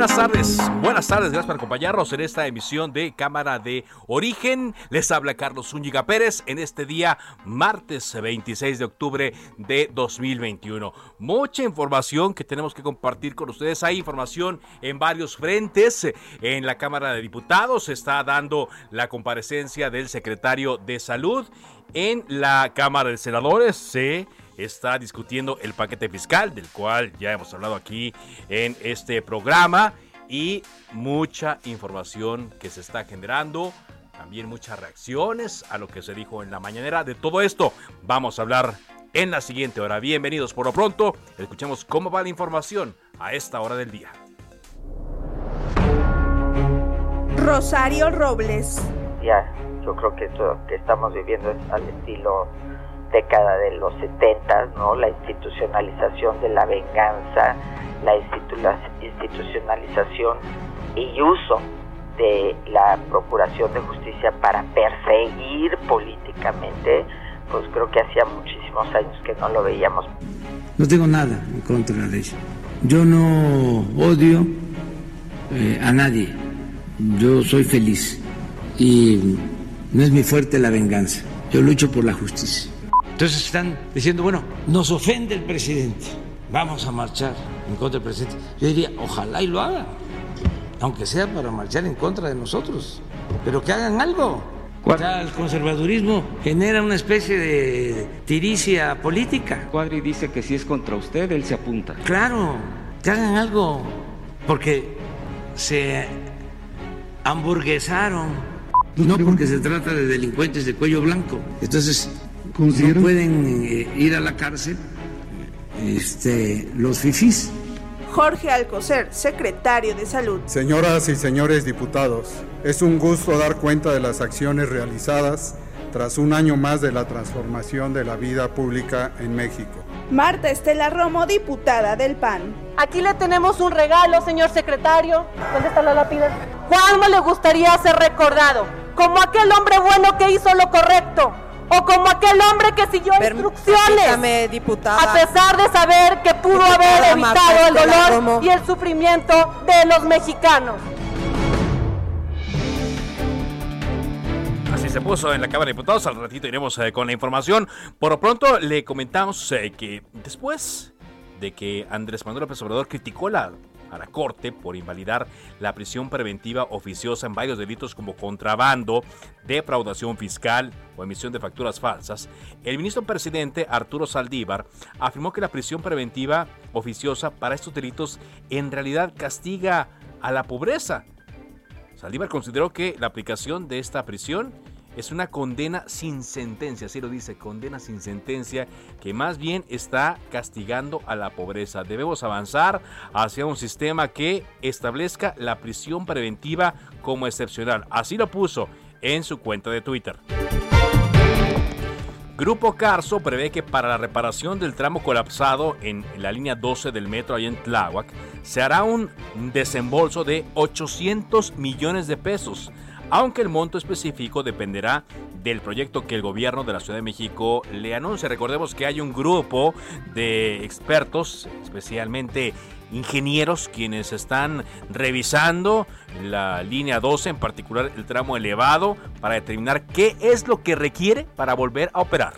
Buenas tardes, buenas tardes, gracias por acompañarnos en esta emisión de Cámara de Origen. Les habla Carlos Zúñiga Pérez en este día, martes 26 de octubre de 2021. Mucha información que tenemos que compartir con ustedes. Hay información en varios frentes. En la Cámara de Diputados se está dando la comparecencia del secretario de Salud. En la Cámara de Senadores se está discutiendo el paquete fiscal, del cual ya hemos hablado aquí en este programa, y mucha información que se está generando, también muchas reacciones a lo que se dijo en la mañanera. De todo esto vamos a hablar en la siguiente hora. Bienvenidos por lo pronto, escuchemos cómo va la información a esta hora del día. Rosario Robles. Ya, yo creo que esto que estamos viviendo es al estilo década de los 70, ¿no? La institucionalización de la venganza, la institucionalización y uso de la Procuración de Justicia para perseguir políticamente, pues creo que hacía muchísimos años que no lo veíamos. No tengo nada en contra de ello. Yo no odio eh, a nadie. Yo soy feliz y no es mi fuerte la venganza. Yo lucho por la justicia. Entonces están diciendo, bueno, nos ofende el presidente, vamos a marchar en contra del presidente. Yo diría, ojalá y lo hagan, aunque sea para marchar en contra de nosotros, pero que hagan algo. el conservadurismo genera una especie de tiricia política. Cuadri dice que si es contra usted, él se apunta. Claro, que hagan algo, porque se hamburguesaron. No porque se trata de delincuentes de cuello blanco. Entonces, no pueden eh, ir a la cárcel este, los fifís. Jorge Alcocer, secretario de Salud. Señoras y señores diputados, es un gusto dar cuenta de las acciones realizadas tras un año más de la transformación de la vida pública en México. Marta Estela Romo, diputada del PAN. Aquí le tenemos un regalo, señor secretario. ¿Dónde está la lápida? ¿Cuándo le gustaría ser recordado? Como aquel hombre bueno que hizo lo correcto o como aquel hombre que siguió instrucciones diputada, a pesar de saber que pudo haber evitado el dolor y el sufrimiento de los mexicanos. Así se puso en la Cámara de Diputados. Al ratito iremos eh, con la información. Por lo pronto le comentamos eh, que después de que Andrés Manuel López Obrador criticó la a la Corte por invalidar la prisión preventiva oficiosa en varios delitos como contrabando, defraudación fiscal o emisión de facturas falsas, el ministro presidente Arturo Saldívar afirmó que la prisión preventiva oficiosa para estos delitos en realidad castiga a la pobreza. Saldívar consideró que la aplicación de esta prisión es una condena sin sentencia, así lo dice, condena sin sentencia, que más bien está castigando a la pobreza. Debemos avanzar hacia un sistema que establezca la prisión preventiva como excepcional. Así lo puso en su cuenta de Twitter. Grupo Carso prevé que para la reparación del tramo colapsado en la línea 12 del metro ahí en Tláhuac se hará un desembolso de 800 millones de pesos aunque el monto específico dependerá del proyecto que el gobierno de la Ciudad de México le anuncie. Recordemos que hay un grupo de expertos, especialmente ingenieros, quienes están revisando la línea 12, en particular el tramo elevado, para determinar qué es lo que requiere para volver a operar.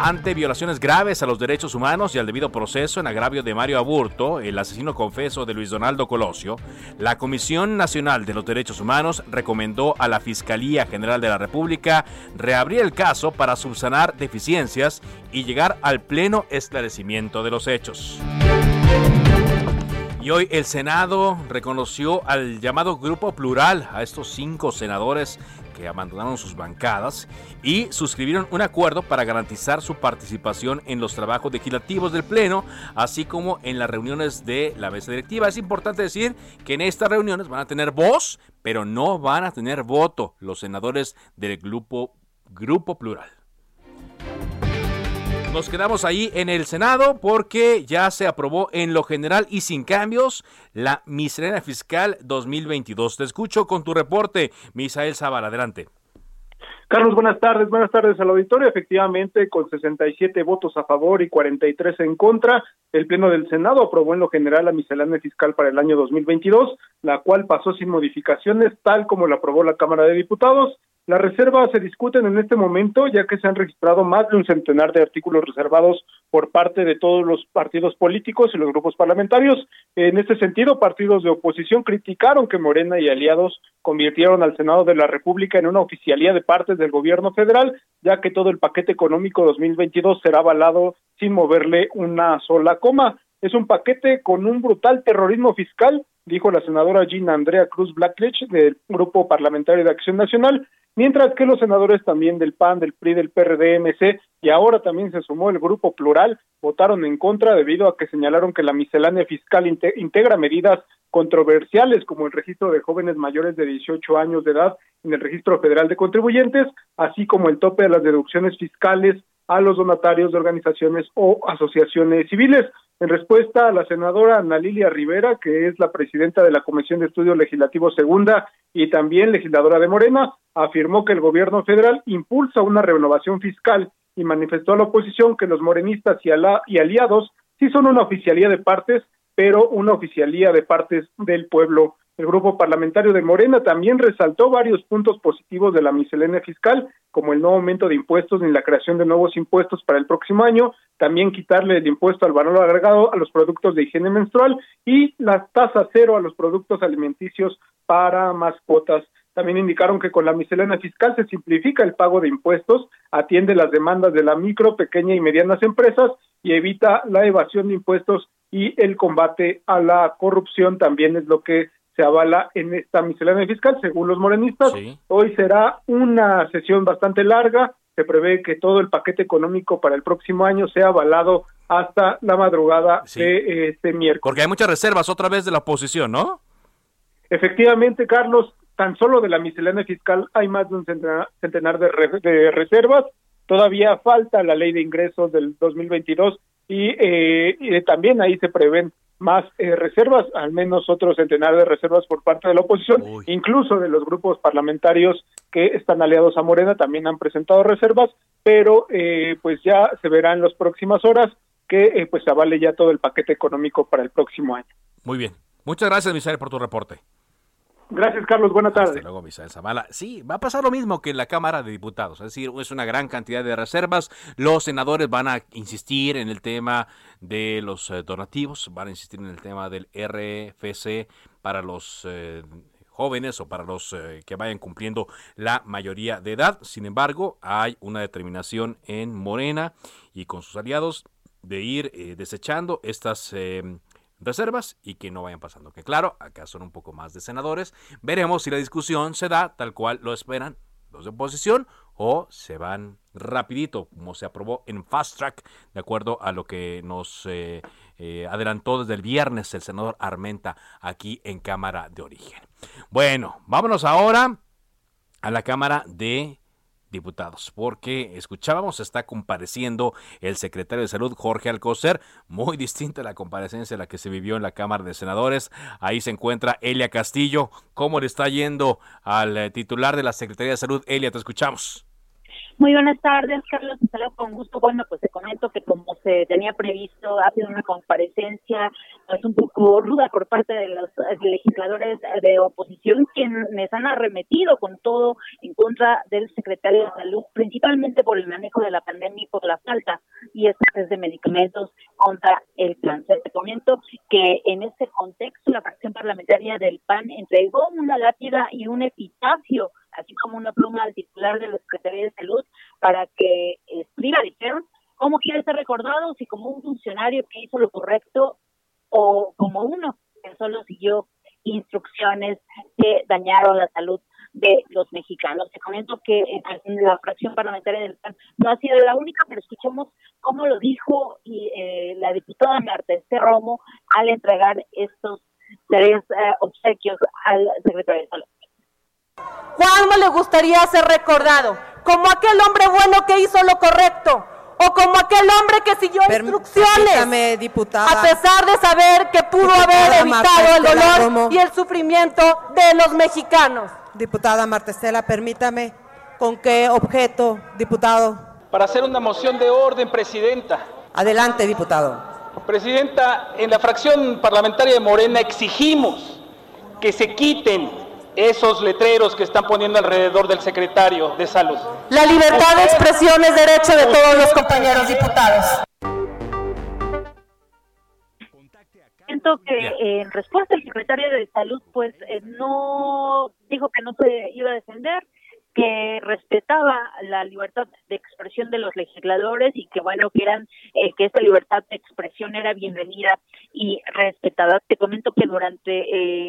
Ante violaciones graves a los derechos humanos y al debido proceso en agravio de Mario Aburto, el asesino confeso de Luis Donaldo Colosio, la Comisión Nacional de los Derechos Humanos recomendó a la Fiscalía General de la República reabrir el caso para subsanar deficiencias y llegar al pleno esclarecimiento de los hechos. Y hoy el Senado reconoció al llamado Grupo Plural, a estos cinco senadores que abandonaron sus bancadas y suscribieron un acuerdo para garantizar su participación en los trabajos legislativos del Pleno, así como en las reuniones de la mesa directiva. Es importante decir que en estas reuniones van a tener voz, pero no van a tener voto los senadores del Grupo, grupo Plural. Nos quedamos ahí en el Senado porque ya se aprobó en lo general y sin cambios la miscelánea fiscal 2022. Te escucho con tu reporte, Misael Zavala. Adelante. Carlos, buenas tardes. Buenas tardes al auditorio. Efectivamente, con 67 votos a favor y 43 en contra, el Pleno del Senado aprobó en lo general la miscelánea fiscal para el año 2022, la cual pasó sin modificaciones, tal como la aprobó la Cámara de Diputados. Las reservas se discuten en este momento, ya que se han registrado más de un centenar de artículos reservados por parte de todos los partidos políticos y los grupos parlamentarios. En este sentido, partidos de oposición criticaron que Morena y aliados convirtieron al Senado de la República en una oficialía de partes del gobierno federal, ya que todo el paquete económico 2022 será avalado sin moverle una sola coma. Es un paquete con un brutal terrorismo fiscal, dijo la senadora Gina Andrea Cruz Blackledge del Grupo Parlamentario de Acción Nacional, mientras que los senadores también del PAN, del PRI, del PRD, MC y ahora también se sumó el Grupo Plural, votaron en contra debido a que señalaron que la miscelánea fiscal integra medidas controversiales como el registro de jóvenes mayores de 18 años de edad en el Registro Federal de Contribuyentes, así como el tope de las deducciones fiscales a los donatarios de organizaciones o asociaciones civiles. En respuesta a la senadora Ana Lilia Rivera, que es la presidenta de la Comisión de Estudios Legislativos Segunda y también legisladora de Morena, afirmó que el gobierno federal impulsa una renovación fiscal y manifestó a la oposición que los morenistas y, y aliados sí son una oficialía de partes, pero una oficialía de partes del pueblo. El grupo parlamentario de Morena también resaltó varios puntos positivos de la miscelánea fiscal, como el no aumento de impuestos ni la creación de nuevos impuestos para el próximo año, también quitarle el impuesto al valor agregado a los productos de higiene menstrual y la tasa cero a los productos alimenticios para mascotas. También indicaron que con la miscelánea fiscal se simplifica el pago de impuestos, atiende las demandas de la micro, pequeña y medianas empresas y evita la evasión de impuestos y el combate a la corrupción también es lo que se avala en esta miscelánea fiscal, según los morenistas. Hoy será una sesión bastante larga. Se prevé que todo el paquete económico para el próximo año sea avalado hasta la madrugada de este miércoles. Porque hay muchas reservas otra vez de la oposición, ¿no? Efectivamente, Carlos, tan solo de la miscelánea fiscal hay más de un centenar, de, de, reservas. Todavía falta la ley de ingresos del 2022 y, eh, y también ahí se prevén más eh, reservas, al menos otro centenar de reservas por parte de la oposición, incluso de los grupos parlamentarios que están aliados a Morena también han presentado reservas, pero eh, pues ya se verá en las próximas horas que eh, pues avale ya todo el paquete económico para el próximo año. Muy bien. Muchas gracias, Misael, por tu reporte. Gracias, Carlos. Buenas tardes. Hasta luego, Misael Zavala. Sí, va a pasar lo mismo que en la Cámara de Diputados. Es decir, es una gran cantidad de reservas. Los senadores van a insistir en el tema de los eh, donativos, van a insistir en el tema del RFC para los eh, jóvenes o para los eh, que vayan cumpliendo la mayoría de edad. Sin embargo, hay una determinación en Morena y con sus aliados de ir desechando estas reservas y que no vayan pasando. Que claro, acá son un poco más de senadores. Veremos si la discusión se da tal cual lo esperan los de oposición o se van rapidito, como se aprobó en Fast Track, de acuerdo a lo que nos eh, eh, adelantó desde el viernes el senador Armenta aquí en Cámara de Origen. Bueno, vámonos ahora a la Cámara de diputados, porque escuchábamos, está compareciendo el secretario de Salud, Jorge Alcocer, muy distinta a la comparecencia a la que se vivió en la Cámara de Senadores. Ahí se encuentra Elia Castillo. ¿Cómo le está yendo al eh, titular de la Secretaría de Salud? Elia, te escuchamos. Muy buenas tardes, Carlos. Saludo con gusto. Bueno, pues te comento que como se tenía previsto, ha sido una comparecencia pues, un poco ruda por parte de los legisladores de oposición, quienes han arremetido con todo en contra del secretario de Salud, principalmente por el manejo de la pandemia y por la falta y escasez de medicamentos contra el cáncer. Te comento que en este contexto la fracción parlamentaria del PAN entregó una lápida y un epitafio así como una pluma al titular de la Secretaría de Salud para que escriba, dijeron, cómo quiere ser recordado, si como un funcionario que hizo lo correcto o como uno que solo siguió instrucciones que dañaron la salud de los mexicanos. Te comento que la fracción parlamentaria del PAN no ha sido la única, pero escuchemos cómo lo dijo y, eh, la diputada Marta Este Romo al entregar estos tres eh, obsequios al secretario de Salud. ¿Cuándo le gustaría ser recordado? Como aquel hombre bueno que hizo lo correcto o como aquel hombre que siguió instrucciones diputada, a pesar de saber que pudo haber evitado el dolor y el sufrimiento de los mexicanos. Diputada Marta Estela, permítame, ¿con qué objeto, diputado? Para hacer una moción de orden, Presidenta. Adelante, diputado. Presidenta, en la fracción parlamentaria de Morena exigimos que se quiten esos letreros que están poniendo alrededor del secretario de salud. La libertad de expresión es derecho de todos los compañeros diputados. Siento que en respuesta el secretario de salud pues eh, no dijo que no se iba a defender que respetaba la libertad de expresión de los legisladores y que bueno que eran eh, que esta libertad de expresión era bienvenida y respetada. Te comento que durante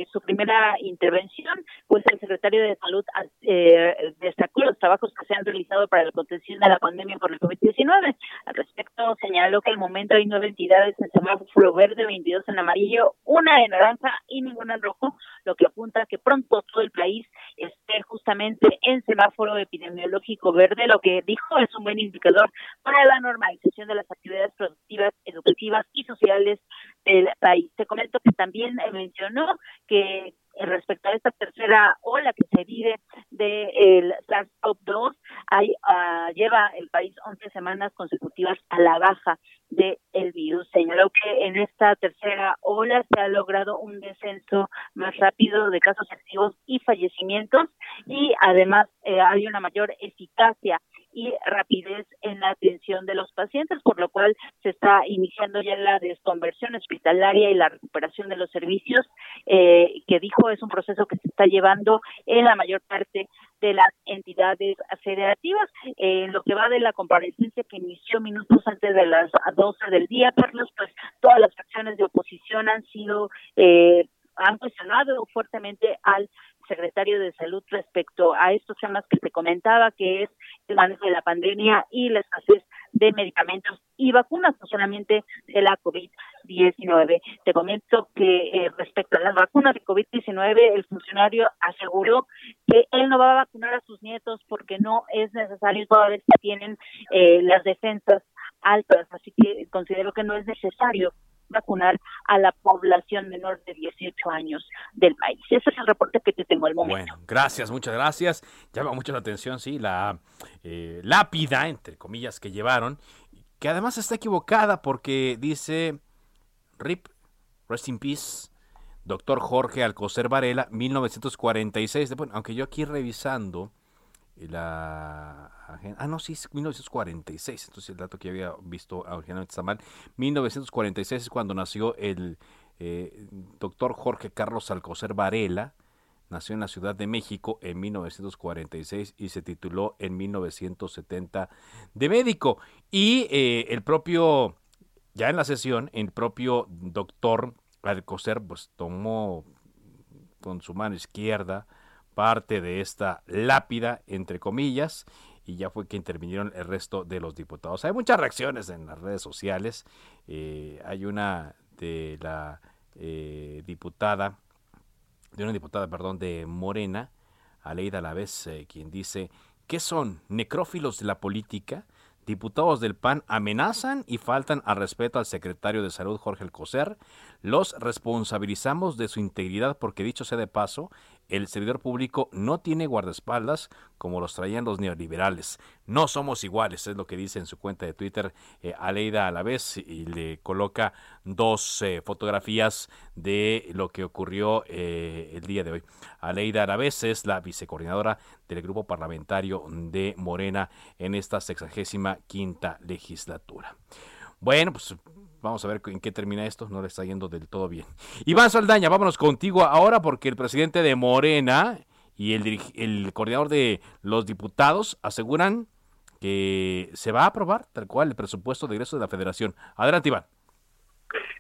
eh, su primera intervención, pues el secretario de Salud eh, destacó los trabajos que se han realizado para la contención de la pandemia por el COVID-19. Al respecto, señaló que al momento hay nueve entidades en semáforo verde, 22 en amarillo, una en naranja y ninguna en rojo, lo que apunta a que pronto todo el país justamente en semáforo epidemiológico verde, lo que dijo es un buen indicador para la normalización de las actividades productivas, educativas y sociales del país. Te comento que también mencionó que respecto a esta tercera ola que se vive del SARS-CoV-2, uh, lleva el país 11 semanas consecutivas a la baja del el virus. Señaló que en esta tercera ola se ha logrado un descenso más rápido de casos activos y fallecimientos y además eh, hay una mayor eficacia y rapidez en la atención de los pacientes, por lo cual se está iniciando ya la desconversión hospitalaria y la recuperación de los servicios, eh, que dijo es un proceso que se está llevando en la mayor parte de las entidades federativas. En lo que va de la comparecencia que inició minutos antes de las 12 del día, Carlos, pues todas las acciones de oposición han sido eh, han cuestionado fuertemente al secretario de Salud respecto a estos temas que se comentaba, que es el manejo de la pandemia y la escasez de medicamentos y vacunas, no solamente de la COVID-19. Te comento que eh, respecto a las vacunas de COVID-19, el funcionario aseguró que él no va a vacunar a sus nietos porque no es necesario, toda vez que tienen eh, las defensas altas, así que considero que no es necesario vacunar a la población menor de 18 años del país. Ese es el reporte que te tengo al momento. Bueno, gracias, muchas gracias. Llama mucho la atención, sí, la eh, lápida, entre comillas, que llevaron, que además está equivocada porque dice RIP, Rest in Peace, doctor Jorge Alcocer Varela, 1946. Bueno, aunque yo aquí revisando la Ah, no, sí, 1946. Entonces el dato que había visto originalmente está mal. 1946 es cuando nació el eh, doctor Jorge Carlos Alcocer Varela. Nació en la Ciudad de México en 1946 y se tituló en 1970 de médico. Y eh, el propio, ya en la sesión, el propio doctor Alcocer pues tomó con su mano izquierda parte de esta lápida, entre comillas, y ya fue que intervinieron el resto de los diputados. Hay muchas reacciones en las redes sociales. Eh, hay una de la eh, diputada, de una diputada, perdón, de Morena, Aleida Lavés, eh, quien dice, ¿qué son necrófilos de la política? Diputados del PAN amenazan y faltan al respeto al secretario de Salud Jorge Alcocer. Los responsabilizamos de su integridad porque dicho sea de paso, el servidor público no tiene guardaespaldas como los traían los neoliberales. No somos iguales, es lo que dice en su cuenta de Twitter eh, Aleida a la vez y le coloca dos eh, fotografías de lo que ocurrió eh, el día de hoy. Aleida Alavés es la vicecoordinadora del grupo parlamentario de Morena en esta sexagésima quinta legislatura. Bueno, pues Vamos a ver en qué termina esto. No le está yendo del todo bien. Iván Saldaña, vámonos contigo ahora porque el presidente de Morena y el, el coordinador de los diputados aseguran que se va a aprobar tal cual el presupuesto de ingreso de la federación. Adelante, Iván.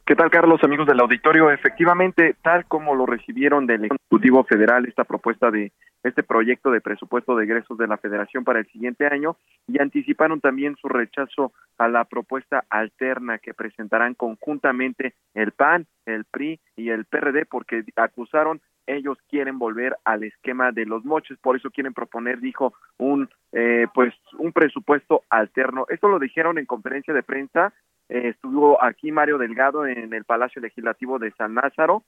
¿Qué tal, Carlos, amigos del auditorio? Efectivamente, tal como lo recibieron del Ejecutivo Federal esta propuesta de este proyecto de presupuesto de egresos de la Federación para el siguiente año y anticiparon también su rechazo a la propuesta alterna que presentarán conjuntamente el PAN, el PRI y el PRD porque acusaron ellos quieren volver al esquema de los moches, por eso quieren proponer, dijo, un eh, pues un presupuesto alterno. Esto lo dijeron en conferencia de prensa eh, estuvo aquí Mario Delgado en el Palacio Legislativo de San Lázaro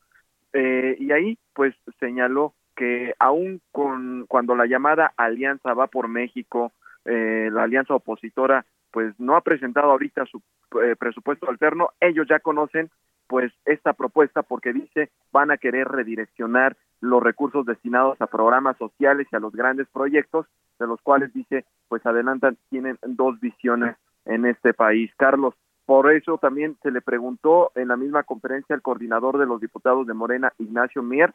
eh, y ahí pues señaló que aún con cuando la llamada Alianza va por México, eh, la alianza opositora pues no ha presentado ahorita su presupuesto alterno, ellos ya conocen pues esta propuesta porque dice van a querer redireccionar los recursos destinados a programas sociales y a los grandes proyectos, de los cuales dice pues adelantan, tienen dos visiones en este país. Carlos, por eso también se le preguntó en la misma conferencia al coordinador de los diputados de Morena, Ignacio Mier,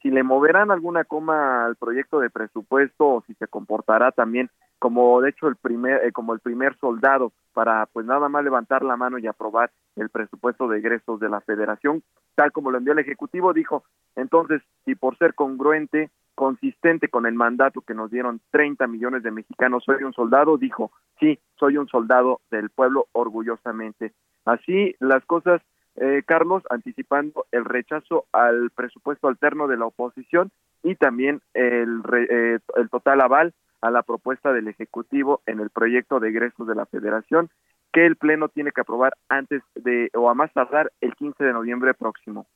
si le moverán alguna coma al proyecto de presupuesto o si se comportará también como de hecho el primer eh, como el primer soldado para pues nada más levantar la mano y aprobar el presupuesto de egresos de la Federación tal como lo envió el ejecutivo dijo. Entonces si por ser congruente consistente con el mandato que nos dieron 30 millones de mexicanos, soy un soldado, dijo, sí, soy un soldado del pueblo orgullosamente. Así las cosas, eh, Carlos, anticipando el rechazo al presupuesto alterno de la oposición y también el, eh, el total aval a la propuesta del Ejecutivo en el proyecto de egresos de la Federación que el Pleno tiene que aprobar antes de o a más tardar el 15 de noviembre próximo.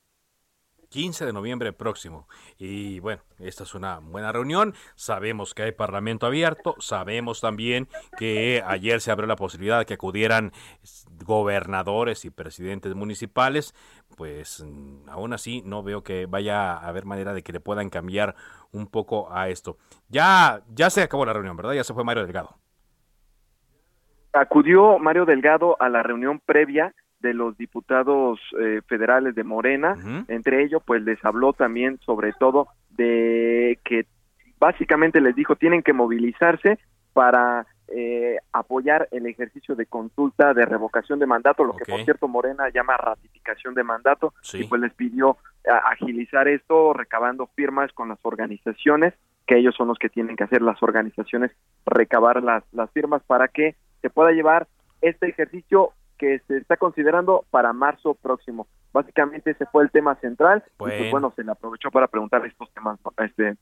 15 de noviembre próximo. Y bueno, esta es una buena reunión. Sabemos que hay parlamento abierto. Sabemos también que ayer se abrió la posibilidad de que acudieran gobernadores y presidentes municipales. Pues mm, aún así no veo que vaya a haber manera de que le puedan cambiar un poco a esto. Ya, ya se acabó la reunión, ¿verdad? Ya se fue Mario Delgado. Acudió Mario Delgado a la reunión previa de los diputados eh, federales de Morena, entre ellos pues les habló también sobre todo de que básicamente les dijo tienen que movilizarse para eh, apoyar el ejercicio de consulta de revocación de mandato, lo que por cierto Morena llama ratificación de mandato, y pues les pidió agilizar esto recabando firmas con las organizaciones, que ellos son los que tienen que hacer las organizaciones, recabar las, las firmas para que se pueda llevar este ejercicio que se está considerando para marzo próximo. Básicamente ese fue el tema central y pues bueno, se le aprovechó para preguntar estos temas este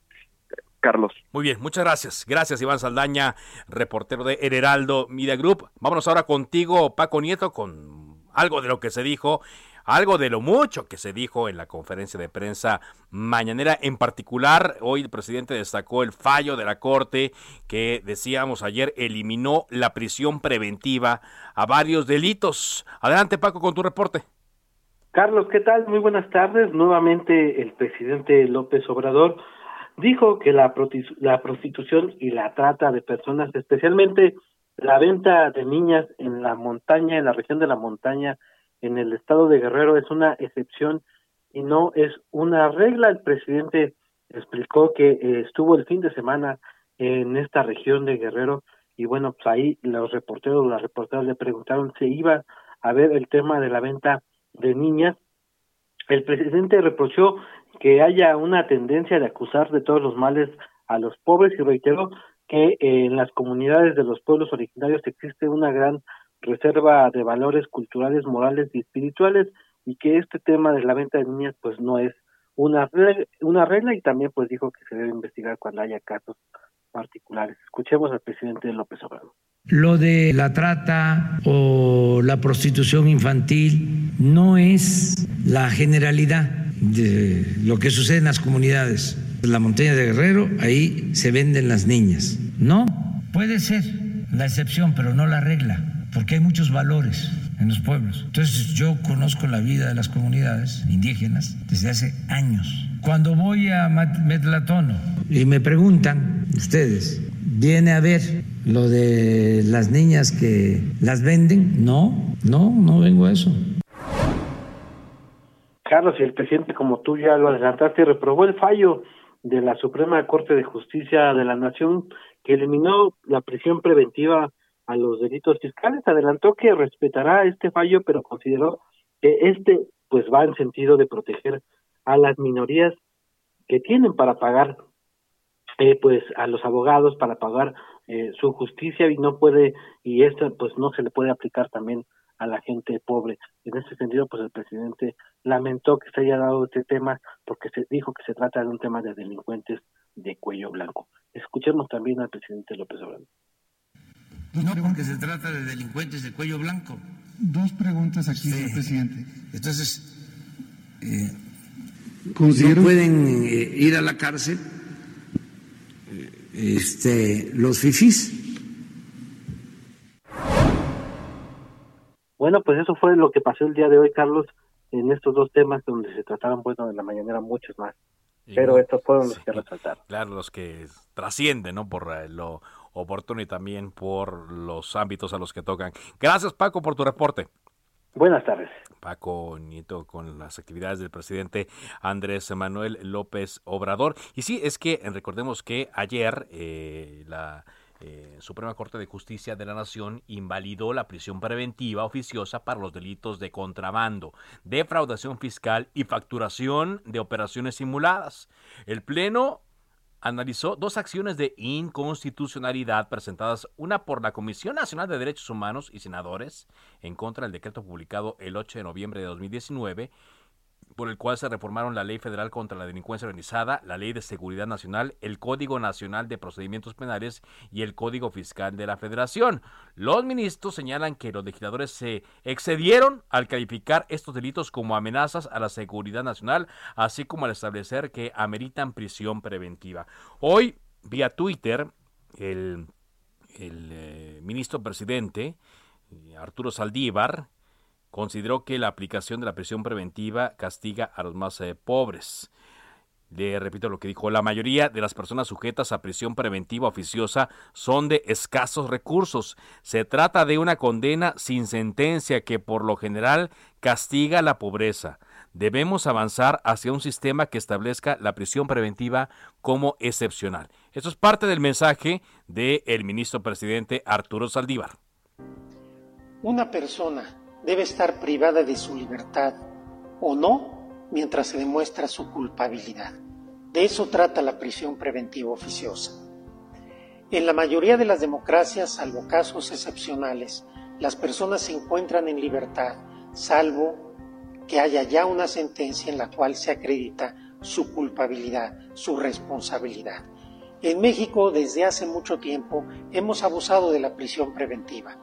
Carlos. Muy bien, muchas gracias. Gracias Iván Saldaña, reportero de El Heraldo Media Group. Vámonos ahora contigo, Paco Nieto, con algo de lo que se dijo algo de lo mucho que se dijo en la conferencia de prensa mañanera. En particular, hoy el presidente destacó el fallo de la Corte que, decíamos ayer, eliminó la prisión preventiva a varios delitos. Adelante, Paco, con tu reporte. Carlos, ¿qué tal? Muy buenas tardes. Nuevamente el presidente López Obrador dijo que la, la prostitución y la trata de personas, especialmente la venta de niñas en la montaña, en la región de la montaña, en el estado de Guerrero es una excepción y no es una regla. El presidente explicó que eh, estuvo el fin de semana en esta región de Guerrero y bueno, pues ahí los reporteros, las reporteras le preguntaron si iba a ver el tema de la venta de niñas. El presidente reprochó que haya una tendencia de acusar de todos los males a los pobres y reiteró que en las comunidades de los pueblos originarios existe una gran reserva de valores culturales, morales y espirituales y que este tema de la venta de niñas pues no es una regla, una regla y también pues dijo que se debe investigar cuando haya casos particulares. Escuchemos al presidente López Obrador. Lo de la trata o la prostitución infantil no es la generalidad de lo que sucede en las comunidades. la montaña de Guerrero, ahí se venden las niñas. No, puede ser la excepción, pero no la regla, porque hay muchos valores en los pueblos. Entonces yo conozco la vida de las comunidades indígenas desde hace años. Cuando voy a Metlatono y me preguntan ustedes, ¿viene a ver lo de las niñas que las venden? No, no, no vengo a eso. Carlos, y el presidente, como tú ya lo adelantaste, reprobó el fallo de la Suprema Corte de Justicia de la Nación que eliminó la prisión preventiva a los delitos fiscales. Adelantó que respetará este fallo, pero consideró que este pues va en sentido de proteger a las minorías que tienen para pagar eh, pues a los abogados para pagar eh, su justicia y no puede y esto pues no se le puede aplicar también a la gente pobre. En ese sentido, pues el presidente lamentó que se haya dado este tema porque se dijo que se trata de un tema de delincuentes de cuello blanco. Escuchemos también al presidente López Obrador. No, porque se trata de delincuentes de cuello blanco. Dos preguntas aquí, señor presidente. Entonces, eh, no pueden eh, ir a la cárcel eh, este, los fifís. Bueno, pues eso fue lo que pasó el día de hoy, Carlos, en estos dos temas donde se trataron, bueno, de la mañana muchos más. pero estos fueron los que resaltaron. Claro, los que trascienden, ¿no? Por eh, lo oportuno y también por los ámbitos a los que tocan. Gracias, Paco, por tu reporte. Buenas tardes. Paco Nieto con las actividades del presidente Andrés Manuel López Obrador. Y sí, es que recordemos que ayer eh, la eh, Suprema Corte de Justicia de la Nación invalidó la prisión preventiva oficiosa para los delitos de contrabando, defraudación fiscal y facturación de operaciones simuladas. El Pleno analizó dos acciones de inconstitucionalidad presentadas, una por la Comisión Nacional de Derechos Humanos y senadores en contra del decreto publicado el 8 de noviembre de 2019 por el cual se reformaron la Ley Federal contra la Delincuencia Organizada, la Ley de Seguridad Nacional, el Código Nacional de Procedimientos Penales y el Código Fiscal de la Federación. Los ministros señalan que los legisladores se excedieron al calificar estos delitos como amenazas a la seguridad nacional, así como al establecer que ameritan prisión preventiva. Hoy, vía Twitter, el, eh, ministro presidente, eh, Arturo Saldívar, consideró que la aplicación de la prisión preventiva castiga a los más eh, pobres. Le repito lo que dijo, la mayoría de las personas sujetas a prisión preventiva oficiosa son de escasos recursos. Se trata de una condena sin sentencia que por lo general castiga la pobreza. Debemos avanzar hacia un sistema que establezca la prisión preventiva como excepcional. Eso es parte del mensaje del ministro presidente Arturo Saldívar. Una persona debe estar privada de su libertad o no mientras se demuestra su culpabilidad. De eso trata la prisión preventiva oficiosa. En la mayoría de las democracias, salvo casos excepcionales, las personas se encuentran en libertad, salvo que haya ya una sentencia en la cual se acredita su culpabilidad, su responsabilidad. En México, desde hace mucho tiempo, hemos abusado de la prisión preventiva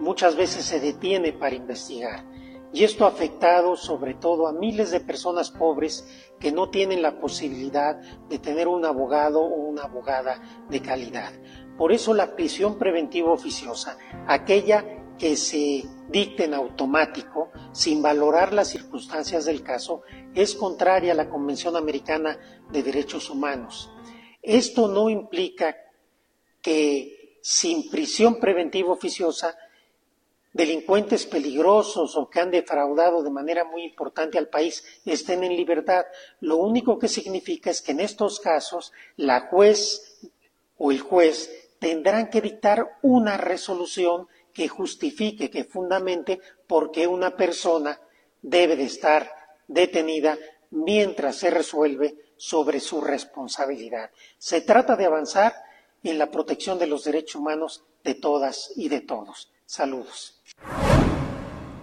muchas veces se detiene para investigar. Y esto ha afectado sobre todo a miles de personas pobres que no tienen la posibilidad de tener un abogado o una abogada de calidad. Por eso la prisión preventiva oficiosa, aquella que se dicte en automático, sin valorar las circunstancias del caso, es contraria a la Convención Americana de Derechos Humanos. Esto no implica que sin prisión preventiva oficiosa delincuentes peligrosos o que han defraudado de manera muy importante al país estén en libertad. Lo único que significa es que en estos casos la juez o el juez tendrán que dictar una resolución que justifique, que fundamente por qué una persona debe de estar detenida mientras se resuelve sobre su responsabilidad. Se trata de avanzar en la protección de los derechos humanos de todas y de todos. Saludos.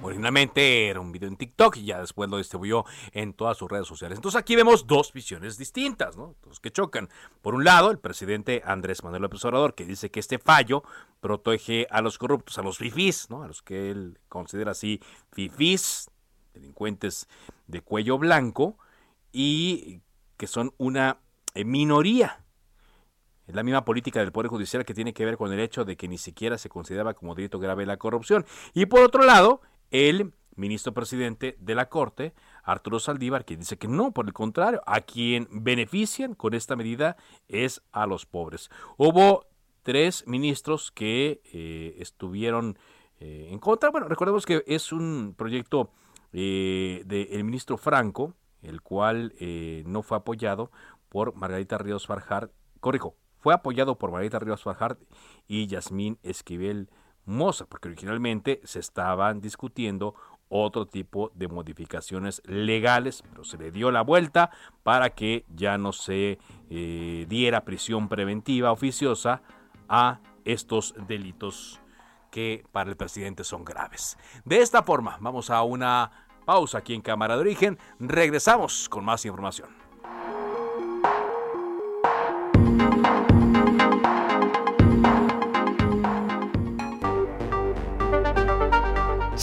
Originalmente era un video en TikTok y ya después lo distribuyó en todas sus redes sociales. Entonces aquí vemos dos visiones distintas, ¿no? Los que chocan. Por un lado, el presidente Andrés Manuel López Obrador, que dice que este fallo protege a los corruptos, a los fifís, ¿no? A los que él considera así fifís, delincuentes de cuello blanco, y que son una minoría. La misma política del Poder Judicial que tiene que ver con el hecho de que ni siquiera se consideraba como delito grave la corrupción. Y por otro lado, el ministro presidente de la Corte, Arturo Saldívar, quien dice que no, por el contrario, a quien benefician con esta medida es a los pobres. Hubo tres ministros que eh, estuvieron eh, en contra. Bueno, recordemos que es un proyecto eh, del ministro Franco, el cual no fue apoyado por Margarita Ríos Farjar, corrijo, fue apoyado por Margarita Ríos Farjar y Yasmín Esquivel Moza, porque originalmente se estaban discutiendo otro tipo de modificaciones legales, pero se le dio la vuelta para que ya no se eh, diera prisión preventiva oficiosa a estos delitos que para el presidente son graves. De esta forma, vamos a una pausa aquí en Cámara de Origen. Regresamos con más información.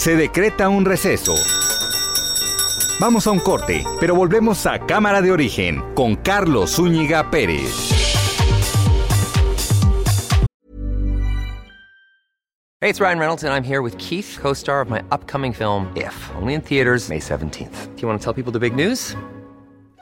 Se decreta un receso. Vamos a un corte, pero volvemos a Cámara de Origen con Carlos Zúñiga Pérez. Hey, it's Ryan Reynolds and I'm here with Keith, co-star of my upcoming film If, only in theaters May 17th. Do you want to tell people the big news?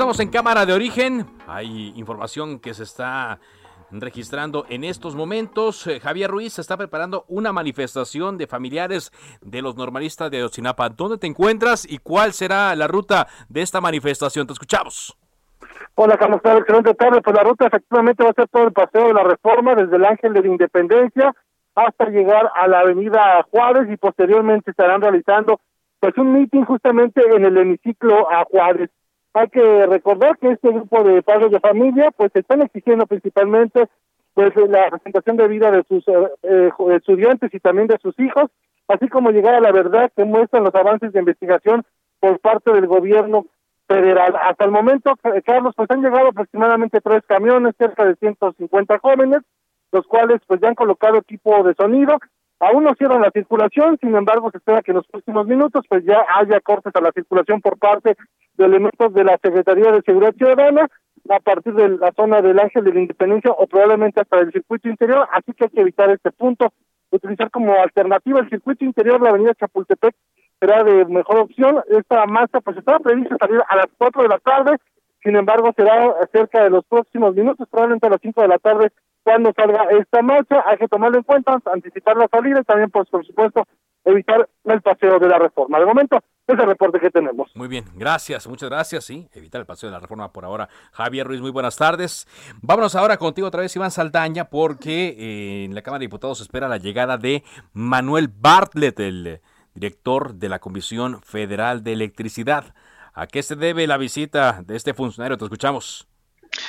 Avanzamos en cámara de origen. Hay información que se está registrando en estos momentos. Eh, Javier Ruiz está preparando una manifestación de familiares de los normalistas de Ocinapa. ¿Dónde te encuentras y cuál será la ruta de esta manifestación? Te escuchamos. Hola, Carlos, excelente tarde. Pues la ruta efectivamente va a ser todo el paseo de la reforma desde el Ángel de la Independencia hasta llegar a la avenida Juárez y posteriormente estarán realizando pues un meeting justamente en el hemiciclo a Juárez. Hay que recordar que este grupo de padres de familia pues están exigiendo principalmente pues la presentación de vida de sus eh, eh, estudiantes y también de sus hijos, así como llegar a la verdad que muestran los avances de investigación por parte del gobierno federal. Hasta el momento, eh, Carlos, pues han llegado aproximadamente tres camiones, cerca de 150 jóvenes, los cuales pues ya han colocado equipo de sonido. Aún no cierran la circulación, sin embargo, se espera que en los próximos minutos pues ya haya cortes a la circulación por parte de elementos de la Secretaría de Seguridad Ciudadana a partir de la zona del Ángel de la Independencia o probablemente hasta el circuito interior, así que hay que evitar este punto, utilizar como alternativa el circuito interior la avenida Chapultepec será de mejor opción. Esta masa pues estaba prevista salir a las 4 de la tarde, sin embargo será cerca de los próximos minutos, probablemente a las 5 de la tarde cuando salga esta marcha, hay que tomarlo en cuenta, anticipar la salida y también pues por supuesto evitar el paseo de la reforma. De momento, es el reporte que tenemos. Muy bien, gracias, muchas gracias. Sí, evitar el paseo de la reforma por ahora. Javier Ruiz, muy buenas tardes. Vámonos ahora contigo otra vez, Iván Saldaña, porque eh, en la Cámara de Diputados se espera la llegada de Manuel Bartlett, el director de la Comisión Federal de Electricidad. ¿A qué se debe la visita de este funcionario? Te escuchamos.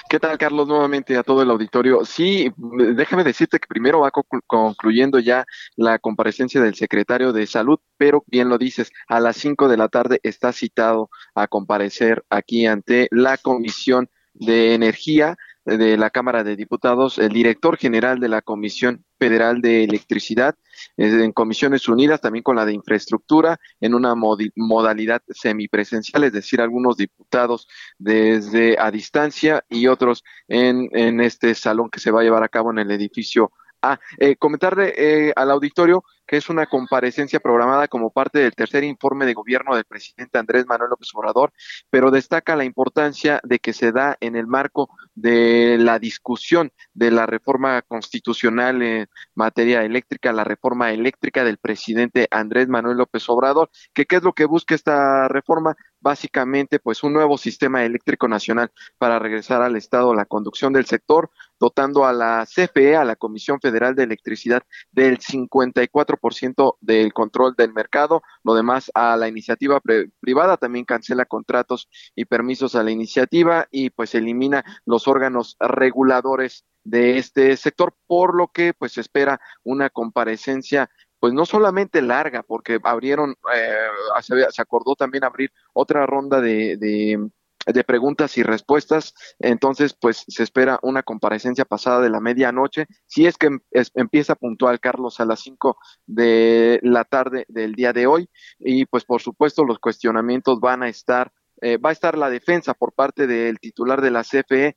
¿Qué tal, Carlos? Nuevamente a todo el auditorio. Sí, déjame decirte que primero va concluyendo ya la comparecencia del secretario de Salud, pero bien lo dices, a las cinco de la tarde está citado a comparecer aquí ante la Comisión de Energía de la Cámara de Diputados, el director general de la Comisión Federal de Electricidad, en Comisiones Unidas, también con la de Infraestructura, en una modalidad semipresencial, es decir, algunos diputados desde a distancia y otros en, en este salón que se va a llevar a cabo en el edificio Ah, eh, comentarle eh, al auditorio que es una comparecencia programada como parte del tercer informe de gobierno del presidente Andrés Manuel López Obrador, pero destaca la importancia de que se da en el marco de la discusión de la reforma constitucional en materia eléctrica, la reforma eléctrica del presidente Andrés Manuel López Obrador, que qué es lo que busca esta reforma, básicamente pues un nuevo sistema eléctrico nacional para regresar al Estado la conducción del sector, dotando a la CFE, a la Comisión Federal de Electricidad, del 54% del control del mercado, lo demás a la iniciativa privada, también cancela contratos y permisos a la iniciativa y pues elimina los órganos reguladores de este sector, por lo que pues espera una comparecencia pues no solamente larga, porque abrieron, eh, se, acordó también abrir otra ronda de, de, preguntas y respuestas, entonces pues se espera una comparecencia pasada de la medianoche, si es que em, empieza puntual Carlos a las 5 de la tarde del día de hoy, y pues por supuesto los cuestionamientos van a estar, eh, va a estar la defensa por parte del titular de la CFE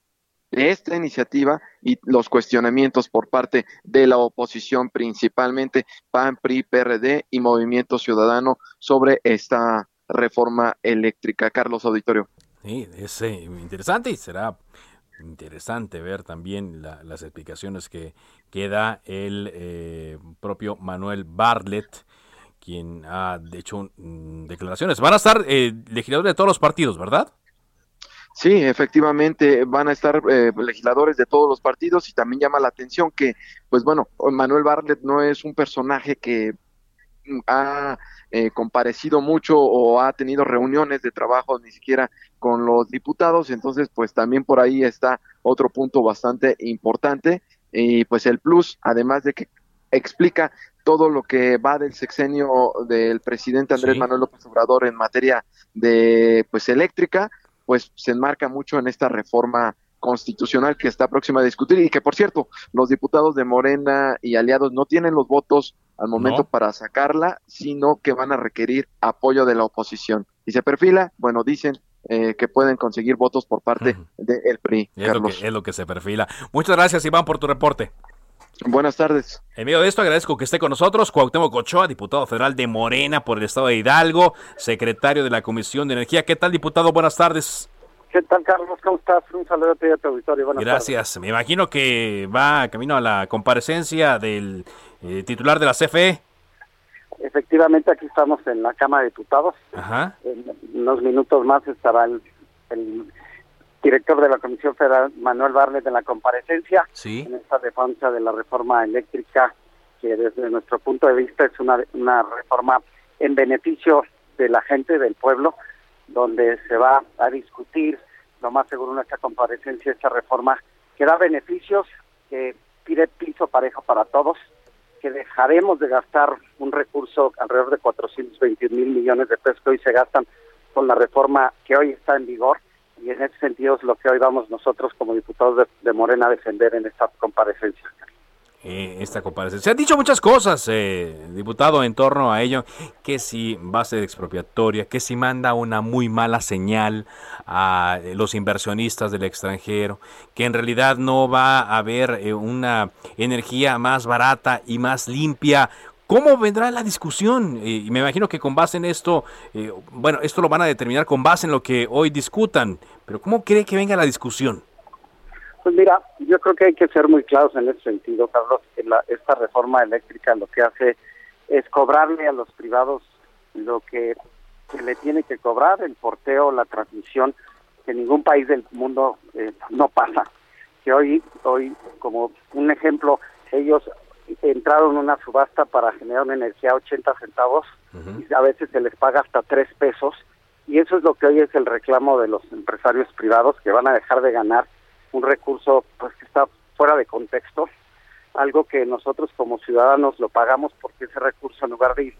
esta iniciativa y los cuestionamientos por parte de la oposición, principalmente PAN, PRI, PRD y Movimiento Ciudadano sobre esta reforma eléctrica. Carlos Auditorio. Sí, es eh, interesante y será interesante ver también las explicaciones que, que da el eh, propio Manuel Bartlett quien ha hecho mm, declaraciones. Van a estar eh, legisladores de todos los partidos, ¿verdad? Sí, efectivamente van a estar eh, legisladores de todos los partidos y también llama la atención que, pues bueno, Manuel Bartlett no es un personaje que mm, ha eh, comparecido mucho o ha tenido reuniones de trabajo ni siquiera con los diputados, entonces pues también por ahí está otro punto bastante importante y pues el plus, además de que explica todo lo que va del sexenio del presidente Andrés Manuel López Obrador en materia de pues eléctrica, pues se enmarca mucho en esta reforma constitucional que está próxima a discutir y que por cierto los diputados de Morena y aliados no tienen los votos al momento para sacarla, sino que van a requerir apoyo de la oposición. Y se perfila, bueno, dicen eh, que pueden conseguir votos por parte del PRI. Es lo, que, es lo que se perfila. Muchas gracias Iván por tu reporte. Buenas tardes. En medio de esto agradezco que esté con nosotros Cuauhtémoc Ochoa, diputado federal de Morena por el estado de Hidalgo, secretario de la Comisión de Energía. ¿Qué tal, diputado? Buenas tardes. ¿Qué tal, Carlos? ¿Cómo estás? Un saludo a ti a tu auditorio. Buenas Gracias. Me imagino que va camino a la comparecencia del eh, titular de la CFE. Efectivamente, aquí estamos en la Cámara de Diputados. Ajá. En unos minutos más estará el director de la Comisión Federal, Manuel Barlet, en la comparecencia, en esta defensa de la reforma eléctrica, que desde nuestro punto de vista es una, una reforma en beneficio de la gente, del pueblo, donde se va a discutir, lo más seguro en esta comparecencia, esta reforma que da beneficios, que pide piso parejo para todos, que dejaremos de gastar un recurso alrededor de 421 mil millones de pesos que hoy se gastan con la reforma que hoy está en vigor y en ese sentido es lo que hoy vamos nosotros como diputados de, Morena a defender en esta comparecencia. Eh, esta comparecencia. Se han dicho muchas cosas, eh, diputado, en torno a ello, que si va a ser expropiatoria, que si manda una muy mala señal a los inversionistas del extranjero, que en realidad no va a haber eh, una energía más barata y más limpia ¿Cómo vendrá la discusión? Y me imagino que con base en esto, eh, bueno, esto lo van a determinar con base en lo que hoy discutan, pero ¿cómo cree que venga la discusión? Pues mira, yo creo que hay que ser muy claros en ese sentido, Carlos. Que esta reforma eléctrica lo que hace es cobrarle a los privados lo que se le tiene que cobrar, el porteo, la transmisión, que ningún país del mundo eh, no pasa. Que hoy, hoy, como un ejemplo, ellos entraron en una subasta para generar una energía a 80 centavos y a veces se les paga hasta 3 pesos. Y eso es lo que hoy es el reclamo de los empresarios privados que van a dejar de ganar un recurso pues que está fuera de contexto, algo que nosotros como ciudadanos lo pagamos porque ese recurso en lugar de ir,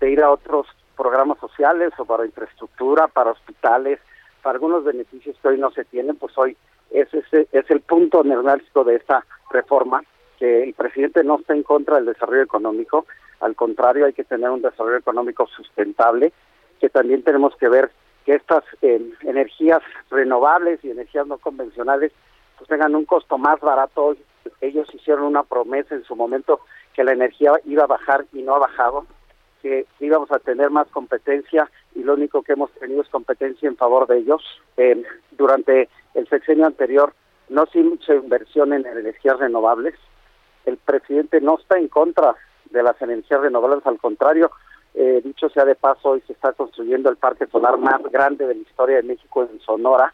de ir a otros programas sociales o para infraestructura, para hospitales, para algunos beneficios que hoy no se tienen, pues hoy ese es, es el punto neurálgico de esta reforma, que el presidente no está en contra del desarrollo económico, al contrario, hay que tener un desarrollo económico sustentable, que también tenemos que ver que estas eh, energías renovables y energías no convencionales pues tengan un costo más barato. Ellos hicieron una promesa en su momento que la energía iba a bajar y no ha bajado, que íbamos a tener más competencia y lo único que hemos tenido es competencia en favor de ellos. Eh, durante el sexenio anterior no se mucha inversión en energías renovables. El presidente no está en contra de las energías renovables, al contrario, eh, dicho sea de paso, hoy se está construyendo el parque solar más grande de la historia de México en Sonora.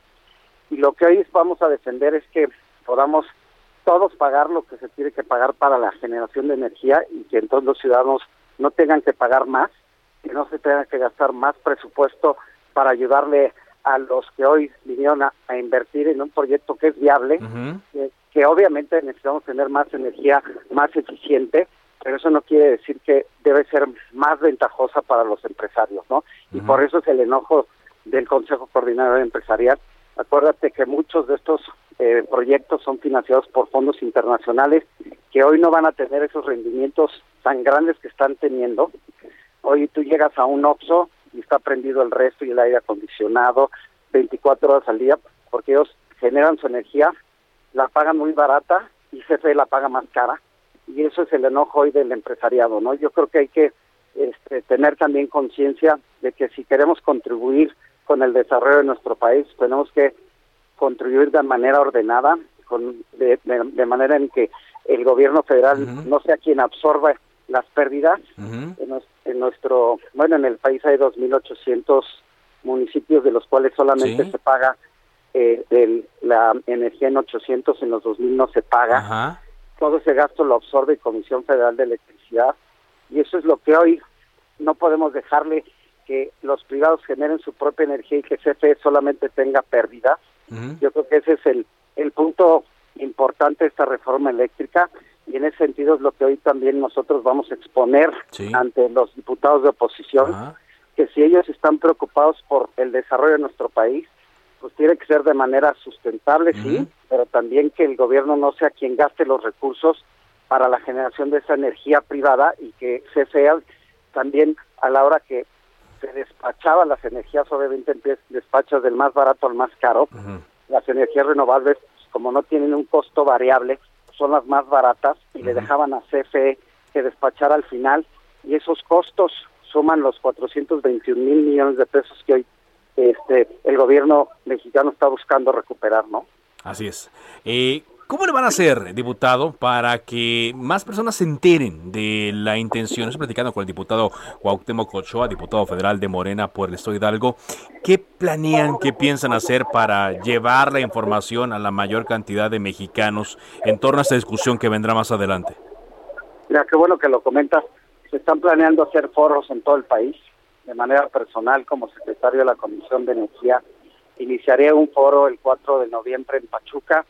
Y lo que hoy vamos a defender es que podamos todos pagar lo que se tiene que pagar para la generación de energía y que entonces los ciudadanos no tengan que pagar más, que no se tenga que gastar más presupuesto para ayudarle a los que hoy vinieron a, invertir en un proyecto que es viable, que, que obviamente necesitamos tener más energía más eficiente, pero eso no quiere decir que debe ser más ventajosa para los empresarios, ¿no? Y por eso es el enojo del Consejo Coordinador Empresarial. Acuérdate que muchos de estos eh, proyectos son financiados por fondos internacionales que hoy no van a tener esos rendimientos tan grandes que están teniendo. Hoy tú llegas a un OXO y está prendido el resto y el aire acondicionado 24 horas al día porque ellos generan su energía, la pagan muy barata y CFE la paga más cara y eso es el enojo hoy del empresariado, ¿no? Yo creo que hay que este, tener también conciencia de que si queremos contribuir con el desarrollo de nuestro país, tenemos que contribuir de manera ordenada, con, de, manera en que el gobierno federal no sea quien absorba las pérdidas. en, nuestro, bueno, en el país hay 2.800 municipios, de los cuales solamente se paga eh, la energía en 800, en los 2.000 no se paga. Todo ese gasto lo absorbe Comisión Federal de Electricidad y eso es lo que hoy no podemos dejarle que los privados generen su propia energía y que CFE solamente tenga pérdida. Yo creo que ese es el, el punto importante de esta reforma eléctrica y en ese sentido es lo que hoy también nosotros vamos a exponer ante los diputados de oposición, que si ellos están preocupados por el desarrollo de nuestro país, pues tiene que ser de manera sustentable, sí, pero también que el gobierno no sea quien gaste los recursos para la generación de esa energía privada y que CFE también a la hora que se despachaban las energías, obviamente despachas del más barato al más caro, las energías renovables, como no tienen un costo variable, son las más baratas y le dejaban a CFE que despachara al final y esos costos suman los 421 mil millones de pesos que hoy este el gobierno mexicano está buscando recuperar, ¿no? Así es. Eh, ¿Cómo le van a hacer, diputado, para que más personas se enteren de la intención? Estoy platicando con el diputado Cuauhtémoc Ochoa, diputado federal de Morena por el Estado Hidalgo. ¿Qué planean, qué piensan hacer para llevar la información a la mayor cantidad de mexicanos en torno a esta discusión que vendrá más adelante? Mira, qué bueno que lo comentas. Se están planeando hacer foros en todo el país de manera personal como secretario de la Comisión de Energía. Iniciaré un foro el 4 de noviembre en Pachuca,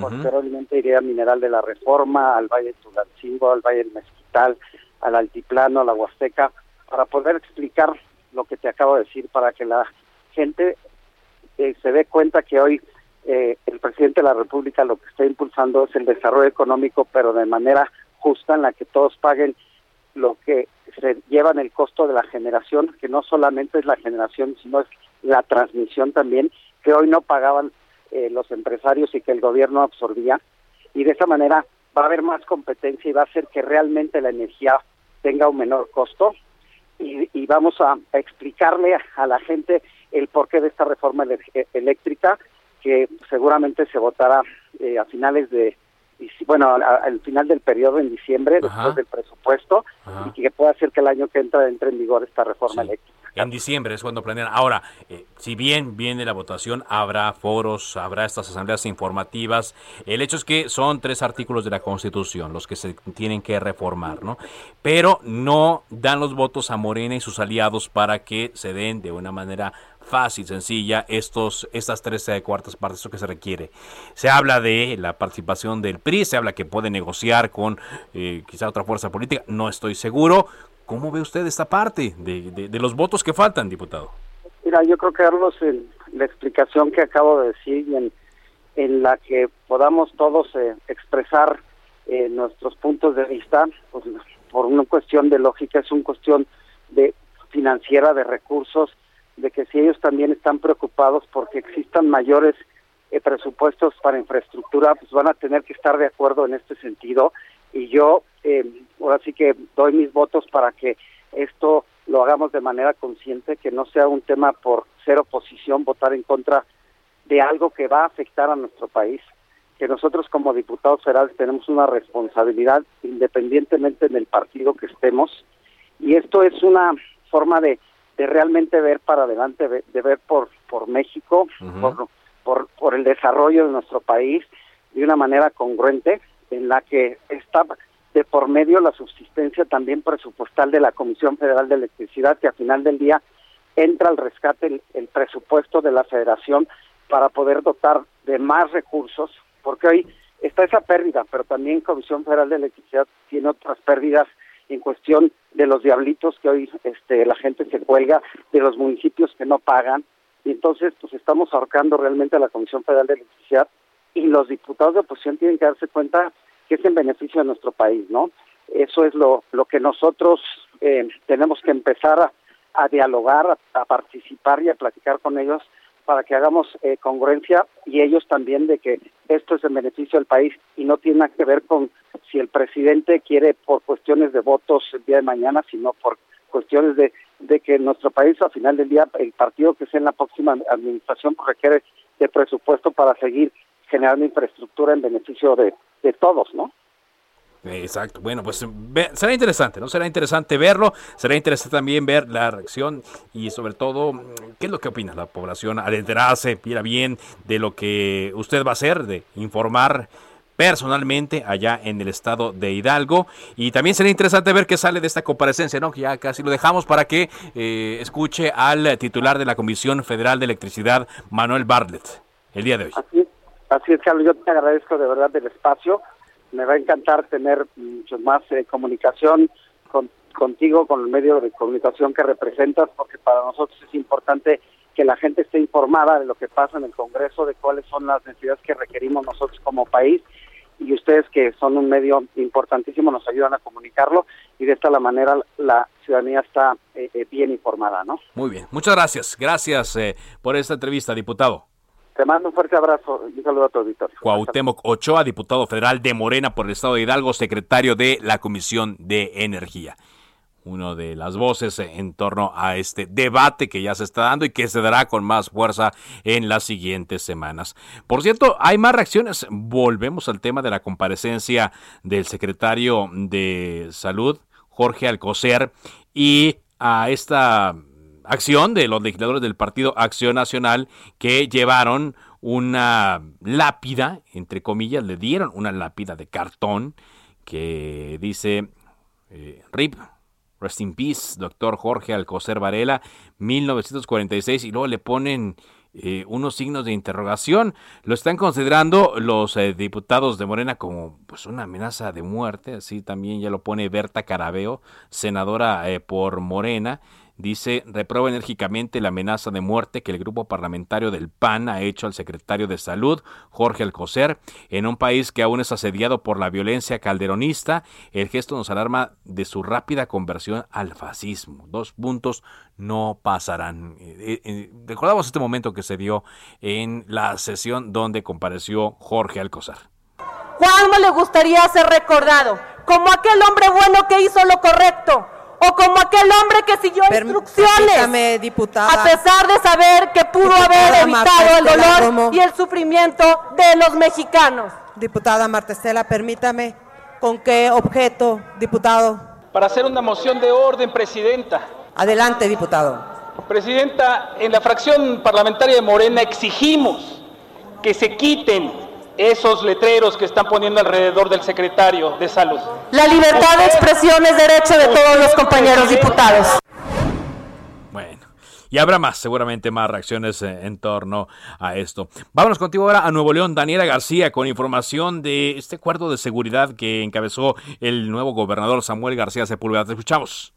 posteriormente iré a Mineral de la Reforma, al Valle de Tulancingo, al Valle del Mezquital, al Altiplano, a la Huasteca, para poder explicar lo que te acabo de decir, para que la gente eh, se dé cuenta que hoy eh, el presidente de la República lo que está impulsando es el desarrollo económico, pero de manera justa en la que todos paguen lo que se llevan el costo de la generación, que no solamente es la generación, sino es la transmisión también, que hoy no pagaban eh, los empresarios y que el gobierno absorbía. Y de esa manera va a haber más competencia y va a hacer que realmente la energía tenga un menor costo. Y, vamos a, explicarle a, la gente el porqué de esta reforma eléctrica, que seguramente se votará eh, a finales de, bueno, al final del periodo en diciembre, después del presupuesto, y que pueda hacer que el año que entra entre en vigor esta reforma eléctrica. En diciembre es cuando planean. Ahora, eh, si bien viene la votación, habrá foros, habrá estas asambleas informativas. El hecho es que son tres artículos de la Constitución los que se tienen que reformar, ¿no? Pero no dan los votos a Morena y sus aliados para que se den de una manera fácil, sencilla, estos, estas tres cuartas partes, eso que se requiere. Se habla de la participación del PRI, se habla que puede negociar con eh, quizá otra fuerza política, no estoy seguro. ¿Cómo ve usted esta parte de, de, los votos que faltan, diputado? Mira, yo creo que Carlos, la explicación que acabo de decir y en, en la que podamos todos eh, expresar eh, nuestros puntos de vista, pues, por una cuestión de lógica, es una cuestión de financiera, de recursos, de que si ellos también están preocupados porque existan mayores eh, presupuestos para infraestructura, pues van a tener que estar de acuerdo en este sentido. Y yo eh, ahora sí que doy mis votos para que esto lo hagamos de manera consciente, que no sea un tema por ser oposición, votar en contra de algo que va a afectar a nuestro país, que nosotros como diputados federales tenemos una responsabilidad independientemente del partido que estemos, y esto es una forma de, de realmente ver para adelante, de ver por, por México, por, por, por el desarrollo de nuestro país de una manera congruente, en la que está de por medio la subsistencia también presupuestal de la Comisión Federal de Electricidad, que a final del día entra al rescate el, presupuesto de la federación para poder dotar de más recursos, porque hoy está esa pérdida, pero también Comisión Federal de Electricidad tiene otras pérdidas en cuestión de los diablitos que hoy este, la gente se cuelga, de los municipios que no pagan, y entonces pues estamos ahorcando realmente a la Comisión Federal de Electricidad y los diputados de oposición tienen que darse cuenta que es en beneficio de nuestro país, ¿no? Eso es lo, lo que nosotros eh, tenemos que empezar a, dialogar, a, participar y a platicar con ellos para que hagamos eh, congruencia y ellos también de que esto es en beneficio del país y no tiene nada que ver con si el presidente quiere por cuestiones de votos el día de mañana, sino por cuestiones de, de que nuestro país al final del día, el partido que sea en la próxima administración requiere de presupuesto para seguir generando infraestructura en beneficio de, de todos, ¿no? Exacto. Bueno, pues será interesante, ¿no? Será interesante verlo, será interesante también ver la reacción y sobre todo, ¿qué es lo que opina la población? Adentrarse, mira bien de lo que usted va a hacer, de informar personalmente allá en el estado de Hidalgo. Y también será interesante ver qué sale de esta comparecencia, ¿no? Que ya casi lo dejamos para que eh, escuche al titular de la Comisión Federal de Electricidad, Manuel Bartlett, el día de hoy. Así es, Carlos, yo te agradezco de verdad del espacio. Me va a encantar tener mucho más eh, comunicación contigo, con el medio de comunicación que representas, porque para nosotros es importante que la gente esté informada de lo que pasa en el Congreso, de cuáles son las necesidades que requerimos nosotros como país y ustedes que son un medio importantísimo nos ayudan a comunicarlo y de esta manera la ciudadanía está eh, eh, bien informada, ¿no? Muy bien, muchas gracias, gracias por esta entrevista, diputado. Te mando un fuerte abrazo y un saludo a tu auditorio. Cuauhtémoc Ochoa, diputado federal de Morena por el Estado de Hidalgo, secretario de la Comisión de Energía. Una de las voces en torno a este debate que ya se está dando y que se dará con más fuerza en las siguientes semanas. Por cierto, hay más reacciones. Volvemos al tema de la comparecencia del secretario de Salud, Jorge Alcocer, y a esta acción de los legisladores del Partido Acción Nacional que llevaron una lápida, entre comillas, le dieron una lápida de cartón que dice eh, RIP, Rest in Peace, doctor Jorge Alcocer Varela, 1946, y luego le ponen eh, unos signos de interrogación. Lo están considerando los eh, diputados de Morena como pues una amenaza de muerte, así también ya lo pone Berta Carabeo, senadora por Morena dice, reprueba enérgicamente la amenaza de muerte que el grupo parlamentario del PAN ha hecho al secretario de Salud, Jorge Alcocer, en un país que aún es asediado por la violencia calderonista. El gesto nos alarma de su rápida conversión al fascismo. Dos puntos no pasarán. Eh, eh, recordamos este momento que se dio en la sesión donde compareció Jorge Alcocer. Juan le gustaría ser recordado como aquel hombre bueno que hizo lo correcto o como aquel hombre que siguió instrucciones, diputada, a pesar de saber que pudo haber evitado el dolor y el sufrimiento de los mexicanos. Diputada Martestela, permítame, ¿con qué objeto, diputado? Para hacer una moción de orden, presidenta. Adelante, diputado. Presidenta, en la fracción parlamentaria de Morena exigimos que se quiten esos letreros que están poniendo alrededor del secretario de salud. La libertad de expresión es derecho de todos los compañeros diputados. Bueno. Y habrá más, seguramente más reacciones eh, en torno a esto. Vámonos contigo ahora a Nuevo León, Daniela García, con información de este cuarto de seguridad que encabezó el nuevo gobernador Samuel García Sepúlveda. Te escuchamos.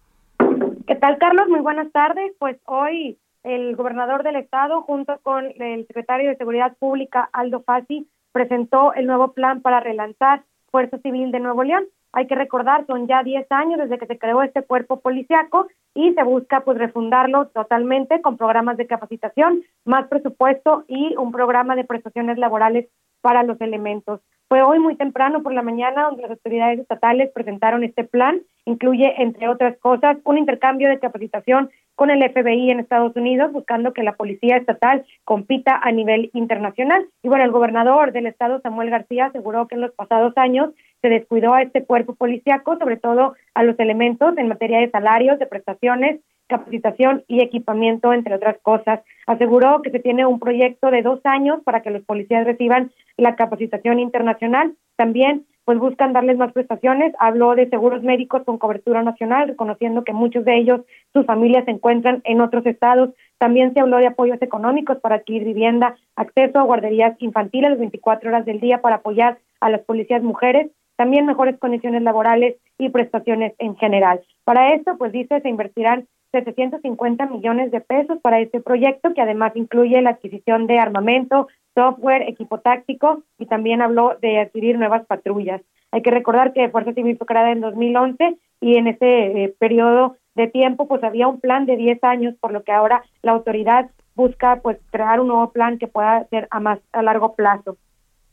¿Qué tal, Carlos? Muy buenas tardes. Pues hoy el gobernador del estado, junto con el secretario de Seguridad Pública, Aldo Fassi, presentó el nuevo plan para relanzar Fuerza Civil de Nuevo León. Hay que recordar, son ya 10 años desde que se creó este cuerpo policiaco y se busca pues refundarlo totalmente con programas de capacitación, más presupuesto y un programa de prestaciones laborales para los elementos. Fue hoy muy temprano por la mañana donde las autoridades estatales presentaron este plan. Incluye, entre otras cosas, un intercambio de capacitación con el FBI en Estados Unidos, buscando que la policía estatal compita a nivel internacional. Y bueno, el gobernador del estado, Samuel García, aseguró que en los pasados años se descuidó a este cuerpo policiaco, sobre todo a los elementos en materia de salarios, de prestaciones, capacitación y equipamiento, entre otras cosas. Aseguró que se tiene un proyecto de dos años para que los policías reciban la capacitación internacional. También pues buscan darles más prestaciones. Habló de seguros médicos con cobertura nacional, reconociendo que muchos de ellos, sus familias se encuentran en otros estados. También se habló de apoyos económicos para adquirir vivienda, acceso a guarderías infantiles las 24 horas del día para apoyar a las policías mujeres, también mejores condiciones laborales y prestaciones en general. Para esto, pues dice, se invertirán 750 millones de pesos para este proyecto, que además incluye la adquisición de armamento, software, equipo táctico y también habló de adquirir nuevas patrullas. Hay que recordar que Fuerza Civil fue creada en 2011 y en ese eh, periodo de tiempo pues había un plan de 10 años, por lo que ahora la autoridad busca pues crear un nuevo plan que pueda ser a más a largo plazo.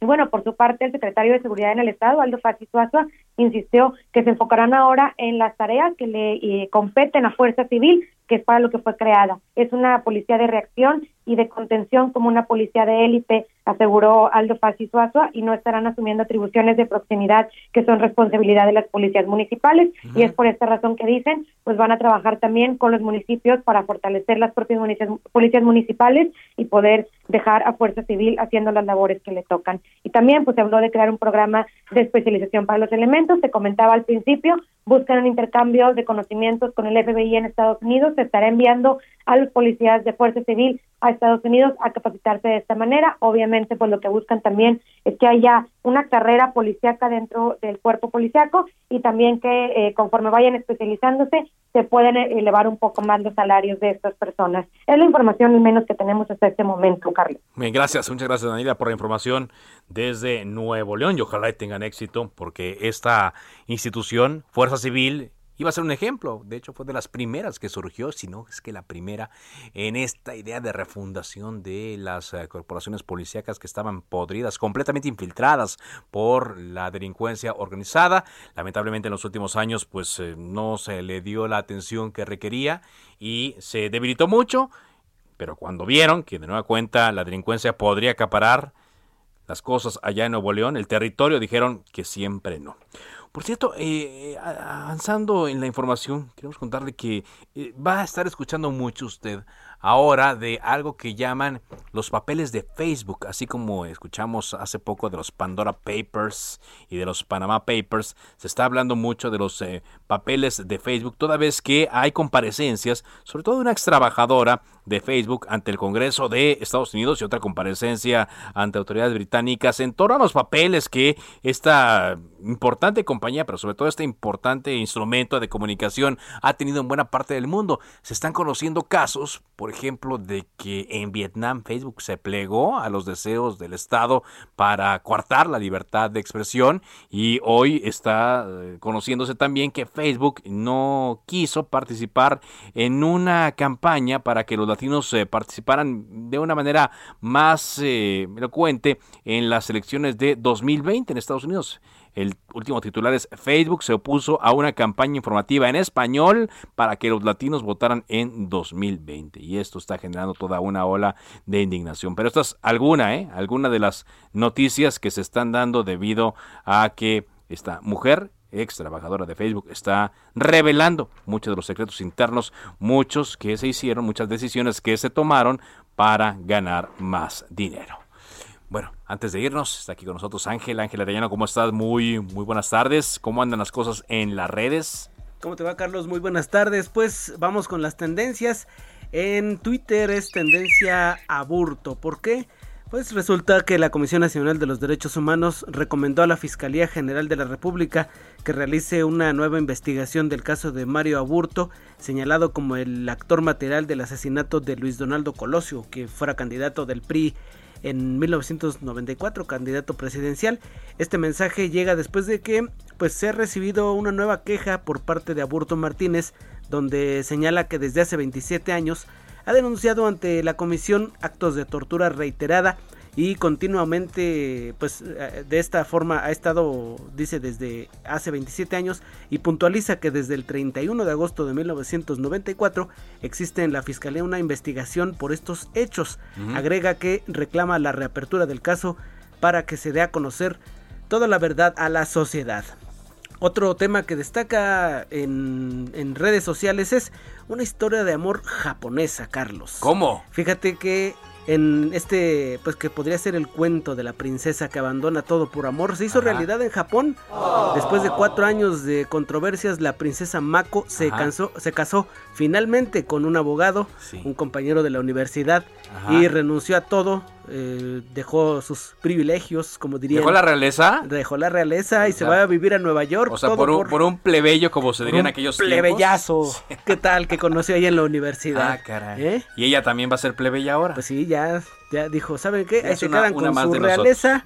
Y bueno, por su parte, el secretario de Seguridad en el Estado, Aldo Suazo, insistió que se enfocarán ahora en las tareas que le eh, competen a Fuerza Civil, que es para lo que fue creada. Es una policía de reacción y de contención como una policía de élite, aseguró Aldo Fassi Suazua, y no estarán asumiendo atribuciones de proximidad que son responsabilidad de las policías municipales. Y es por esta razón que dicen, pues van a trabajar también con los municipios para fortalecer las propias policías municipales y poder dejar a Fuerza Civil haciendo las labores que le tocan. Y también pues se habló de crear un programa de especialización para los elementos, se comentaba al principio, buscan un intercambio de conocimientos con el FBI en Estados Unidos, estará enviando a los policías de Fuerza Civil a Estados Unidos a capacitarse de esta manera. Obviamente, pues lo que buscan también es que haya una carrera policíaca dentro del cuerpo policíaco y también que eh, conforme vayan especializándose se pueden eh, elevar un poco más los salarios de estas personas. Es la información al menos que tenemos hasta este momento, Carlos. Bien, gracias, muchas gracias Daniela por la información desde Nuevo León y ojalá tengan éxito porque esta institución, Fuerza Civil, iba a ser un ejemplo. De hecho, fue de las primeras que surgió, si no es que la primera, en esta idea de refundación de las eh, corporaciones policíacas que estaban podridas, completamente infiltradas por la delincuencia organizada. Lamentablemente en los últimos años, pues eh, no se le dio la atención que requería y se debilitó mucho. Pero cuando vieron que de nueva cuenta la delincuencia podría acaparar las cosas allá en Nuevo León, el territorio, dijeron que siempre no. Por cierto, eh, avanzando en la información, queremos contarle que eh, va a estar escuchando mucho usted ahora de algo que llaman los papeles de Facebook, así como escuchamos hace poco de los Pandora Papers y de los Panama Papers, se está hablando mucho de los eh, papeles de Facebook, toda vez que hay comparecencias, sobre todo de una ex trabajadora de Facebook ante el Congreso de Estados Unidos y otra comparecencia ante autoridades británicas en torno a los papeles que esta importante compañía, pero sobre todo este importante instrumento de comunicación ha tenido en buena parte del mundo. Se están conociendo casos, por ejemplo, de que en Vietnam Facebook se plegó a los deseos del Estado para coartar la libertad de expresión y hoy está eh, conociéndose también que Facebook no quiso participar en una campaña para que los latinos eh, participaran de una manera más eh, elocuente en las elecciones de 2020 en Estados Unidos. El último titular es Facebook se opuso a una campaña informativa en español para que los latinos votaran en 2020. Y esto está generando toda una ola de indignación. Pero esto es alguna, ¿eh? Alguna de las noticias que se están dando debido a que esta mujer ex trabajadora de Facebook, está revelando muchos de los secretos internos, muchos que se hicieron, muchas decisiones que se tomaron para ganar más dinero. Bueno, antes de irnos, está aquí con nosotros Ángel. Ángel Arellano, ¿cómo estás? Muy, muy buenas tardes. ¿Cómo andan las cosas en las redes? ¿Cómo te va, Carlos? Muy buenas tardes. Pues vamos con las tendencias. En Twitter es tendencia aburto. ¿Por qué? Pues resulta que la Comisión Nacional de los Derechos Humanos recomendó a la Fiscalía General de la República que realice una nueva investigación del caso de Mario Aburto, señalado como el actor material del asesinato de Luis Donaldo Colosio, que fuera candidato del PRI en 1994, candidato presidencial. Este mensaje llega después de que pues se ha recibido una nueva queja por parte de Aburto Martínez, donde señala que desde hace 27 años ha denunciado ante la comisión actos de tortura reiterada y continuamente pues eh, de esta forma ha estado dice desde hace 27 años y puntualiza que desde el 31 de agosto de 1994 existe en la fiscalía una investigación por estos hechos agrega que reclama la reapertura del caso para que se dé a conocer toda la verdad a la sociedad otro tema que destaca en, en, redes sociales es una historia de amor japonesa, Carlos. ¿Cómo? Fíjate que en este, pues que podría ser el cuento de la princesa que abandona todo por amor, se hizo realidad en Japón. Después de cuatro años de controversias, la princesa Mako se, cansó, se casó finalmente con un abogado, un compañero de la universidad, y renunció a todo. Eh, dejó sus privilegios, como diría. ¿Dejó la realeza? Dejó la realeza y se va a vivir a Nueva York. O sea, por, un, por, un, plebeyo, como se dirían aquellos plebeyazo. ¿Qué tal? Que conoció ahí en la universidad. Ah, caray. ¿Eh? ¿Y ella también va a ser plebeya ahora? Pues sí, ya, ya dijo, ¿saben qué? Ahí se quedan con su realeza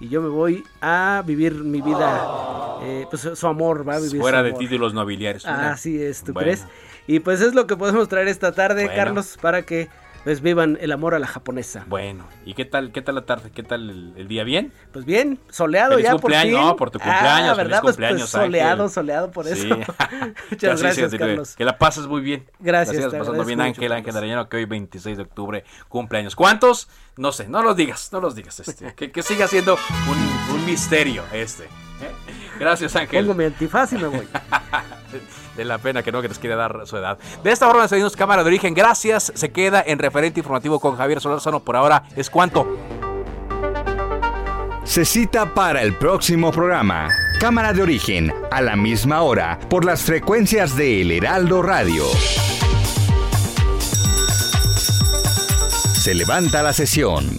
y yo me voy a vivir mi vida, eh, pues su amor va a vivir Fuera de títulos nobiliarios. Así es, ¿tú crees? Y pues es lo que podemos traer esta tarde, Carlos, para que pues vivan el amor a la japonesa. Bueno, ¿y qué tal qué tal la tarde? ¿Qué tal el, día? ¿Bien? Pues bien, soleado ya por fin. No, por tu cumpleaños, ah, ¿verdad? Feliz pues, pues, soleado, soleado por eso. Muchas gracias, Carlos. Que la pases muy bien. Gracias. Gracias, pasando bien Ángel, Ángel Arellano, que hoy 26 de octubre cumpleaños. ¿Cuántos? No sé, no los digas, no los digas. Este, que, que siga siendo un, un misterio este. ¿eh? Gracias, Ángel. Pongo mi antifaz y me voy. de la pena que no que les quiere dar su edad. De esta forma despedimos Cámara de Origen. Gracias. Se queda en referente informativo con Javier Solorzano. Por ahora es cuanto. Se cita para el próximo programa. Cámara de Origen, a la misma hora, por las frecuencias de El Heraldo Radio. Se levanta la sesión.